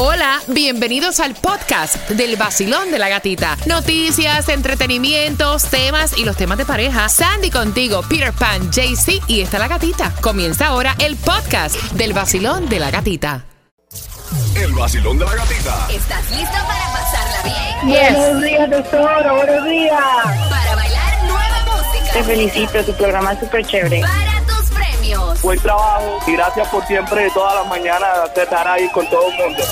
Hola, bienvenidos al podcast del vacilón de la gatita. Noticias, entretenimientos, temas y los temas de pareja. Sandy contigo, Peter Pan, JC y está la gatita. Comienza ahora el podcast del vacilón de la gatita. El vacilón de la gatita. ¿Estás listo para pasarla bien? Buenos días, doctora, buenos días. Para bailar nueva música. Te felicito, tu programa es súper chévere. Para. Buen trabajo y gracias por siempre, todas las mañanas, estar ahí con todo el mundo.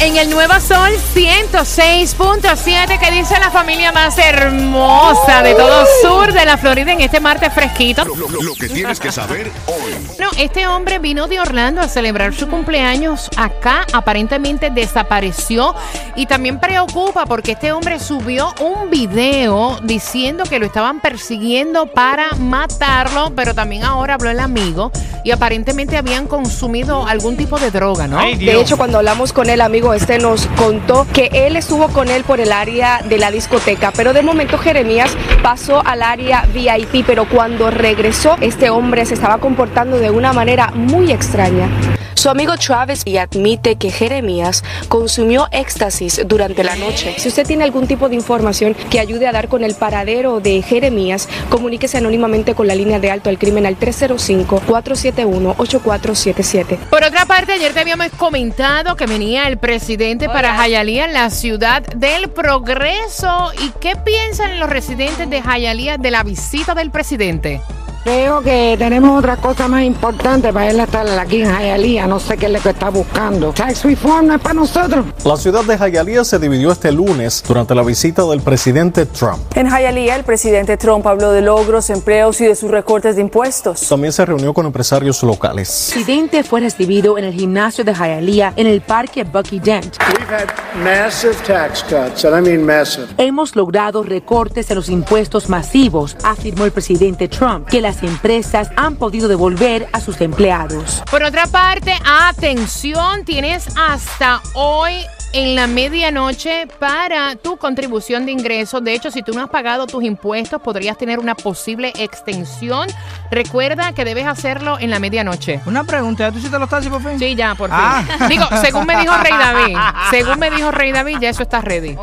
En el Nuevo Sol 106.7 que dice la familia más hermosa de todo sur de la Florida en este martes fresquito. Lo, lo- lo que tienes que saber hoy. No, este hombre vino de Orlando a celebrar su cumpleaños acá, aparentemente desapareció y también preocupa porque este hombre subió un video diciendo que lo estaban persiguiendo para matarlo, pero también ahora habló el amigo y aparentemente habían consumido algún tipo de droga, ¿no? De hecho, cuando hablamos con el amigo este nos contó que él estuvo con él por el área de la discoteca, pero de momento Jeremías pasó al área VIP, pero cuando regresó este hombre se estaba comportando de una manera muy extraña. Su amigo Travis y admite que Jeremías consumió éxtasis durante la noche. Si usted tiene algún tipo de información que ayude a dar con el paradero de Jeremías, comuníquese anónimamente con la línea de alto al crimen al 305-471-8477. Por otra parte, ayer te habíamos comentado que venía el presidente para Jayalía en la ciudad del progreso. ¿Y qué piensan los residentes de Jayalía de la visita del presidente? Creo que tenemos otra cosa más importante para él estar aquí en Hialeah. No sé qué es lo que está buscando. Tax reform no es para nosotros. La ciudad de Hialeah se dividió este lunes durante la visita del presidente Trump. En Hialeah, el presidente Trump habló de logros, empleos y de sus recortes de impuestos. También se reunió con empresarios locales. El presidente fue recibido en el gimnasio de Hialeah en el parque Bucky Dent. We've had massive tax cuts, and I mean massive. Hemos logrado recortes en los impuestos masivos, afirmó el presidente Trump, que las empresas han podido devolver a sus empleados. Por otra parte, atención, tienes hasta hoy en la medianoche para tu contribución de ingresos. De hecho, si tú no has pagado tus impuestos, podrías tener una posible extensión. Recuerda que debes hacerlo en la medianoche. Una pregunta, ¿tú sí te lo estás haciendo por fin? Sí, ya, por fin. Ah. Digo, según me dijo Rey David, según me dijo Rey David, ya eso está ready.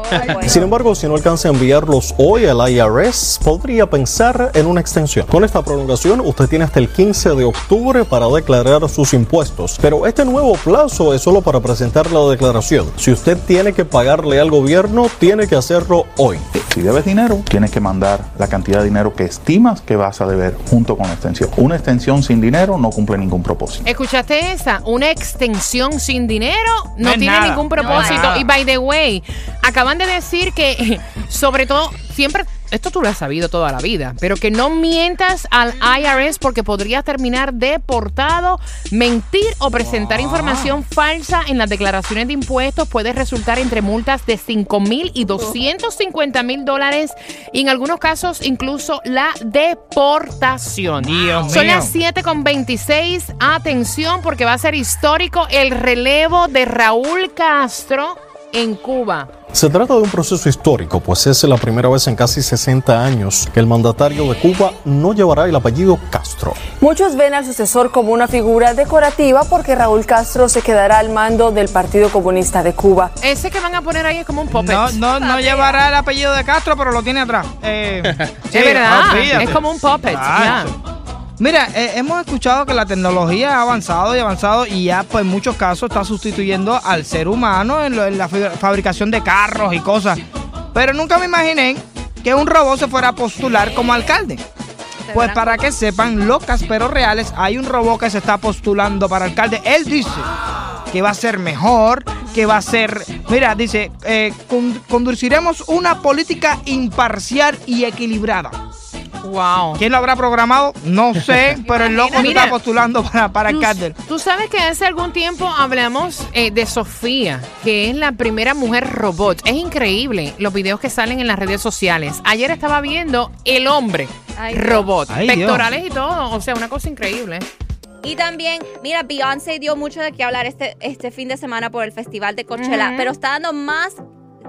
Sin embargo, si no alcanza a enviarlos hoy al IRS, podría pensar en una extensión. Con esta prolongación, usted tiene hasta el 15 de octubre para declarar sus impuestos. Pero este nuevo plazo es solo para presentar la declaración. Si usted tiene que pagarle al gobierno, tiene que hacerlo hoy. Si debes dinero, tienes que mandar la cantidad de dinero que estimas que vas a deber junto con la extensión. Una extensión sin dinero no cumple ningún propósito. ¿Escuchaste esa? Una extensión sin dinero no, tiene nada. ningún propósito. y by the way, acaban de decir que, sobre todo, siempre, esto tú lo has sabido toda la vida, pero que no mientas al IRS porque podrías terminar deportado. Mentir o presentar información falsa en las declaraciones de impuestos puede resultar entre multas de 5 mil y 250 mil dólares y en algunos casos incluso la deportación. Dios Son mío. las 7 con 26. Atención, porque va a ser histórico el relevo de Raúl Castro en Cuba. Se trata de un proceso histórico, pues es la primera vez en casi 60 años que el mandatario de Cuba no llevará el apellido Castro. Muchos ven al sucesor como una figura decorativa porque Raúl Castro se quedará al mando del Partido Comunista de Cuba. Ese que van a poner ahí es como un puppet. No, no, no llevará el apellido de Castro, pero lo tiene atrás. Eh, sí, es verdad, olvídate. es como un puppet. Exacto. Mira, eh, hemos escuchado que la tecnología ha avanzado y avanzado y ya pues en muchos casos está sustituyendo al ser humano en, lo- en la fabricación de carros y cosas. Pero nunca me imaginé que un robot se fuera a postular como alcalde. Pues para que sepan, locas pero reales, hay un robot que se está postulando para alcalde. Él dice que va a ser mejor, que va a ser... Mira, dice, eh, con- conduciremos una política imparcial y equilibrada. Wow. ¿Quién lo habrá programado? No sé, pero el loco se está postulando para, para Tú, alcalde. tú sabes que hace algún tiempo hablamos eh, de Sofía, que es la primera mujer robot. Es increíble los videos que salen en las redes sociales. Ayer estaba viendo el hombre Ay, robot, Ay, Dios. pectorales y todo. O sea, una cosa increíble. Y también, mira, Beyoncé dio mucho de qué hablar este, este fin de semana por el Festival de Coachella, pero está dando más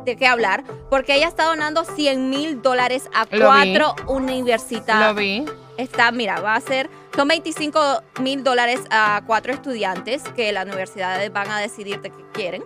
de qué hablar porque ella está donando 100 mil dólares a Lo vi. cuatro universidades. Lo vi. Está, mira, va a ser Son 25 mil dólares a cuatro estudiantes que las universidades van a decidir de qué quieren.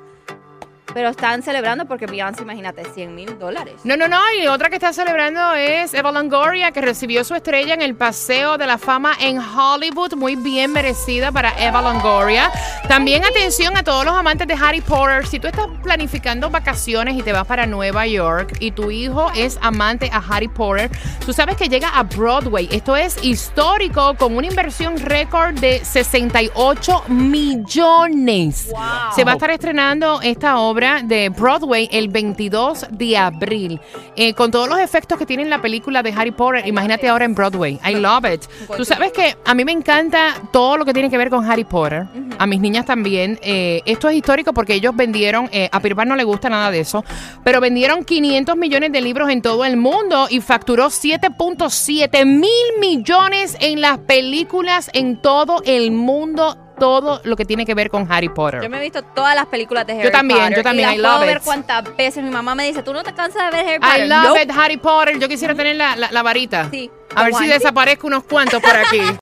Pero están celebrando porque Beyoncé, imagínate, 100 mil dólares. No, no, no. Y otra que está celebrando es Eva Longoria, que recibió su estrella en el Paseo de la Fama en Hollywood. Muy bien merecida para Eva Longoria. También atención a todos los amantes de Harry Potter. Si tú estás planificando vacaciones y te vas para Nueva York y tu hijo es amante a Harry Potter, tú sabes que llega a Broadway. Esto es histórico con una inversión récord de 68 millones. Se va a estar estrenando esta obra de Broadway el 22 de abril. Eh, con todos los efectos que tiene la película de Harry Potter, imagínate ahora en Broadway. I love it. Tú sabes que a mí me encanta todo lo que tiene que ver con Harry Potter. A mis niñas también. Eh, esto es histórico porque ellos vendieron, eh, a Pirpar no le gusta nada de eso, pero vendieron 500 millones de libros en todo el mundo y facturó 7.7 mil millones en las películas en todo el mundo todo lo que tiene que ver con Harry Potter. Yo me he visto todas las películas de Harry Yo también, Potter. yo también, Y I las puedo love ver it. cuántas veces. Mi mamá me dice, ¿tú no te cansas de ver Harry Potter? I love Nope. it, Harry Potter. Yo quisiera tener la, la- la varita. Sí. A ver si desaparezco unos cuantos por aquí.